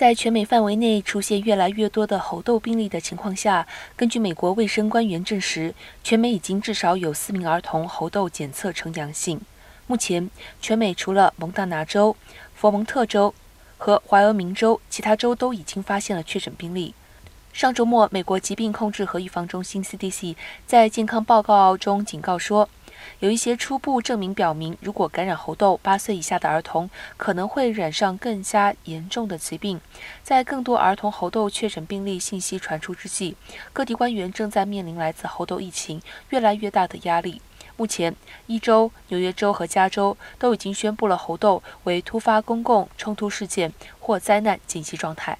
在全美范围内出现越来越多的猴痘病例的情况下，根据美国卫生官员证实，全美已经至少有四名儿童猴痘检测呈阳性。目前，全美除了蒙大拿州、佛蒙特州和怀俄明州，其他州都已经发现了确诊病例。上周末，美国疾病控制和预防中心 （CDC） 在健康报告中警告说。有一些初步证明表明，如果感染猴痘，八岁以下的儿童可能会染上更加严重的疾病。在更多儿童猴痘确诊病例信息传出之际，各地官员正在面临来自猴痘疫情越来越大的压力。目前，一州、纽约州和加州都已经宣布了猴痘为突发公共冲突事件或灾难紧急状态。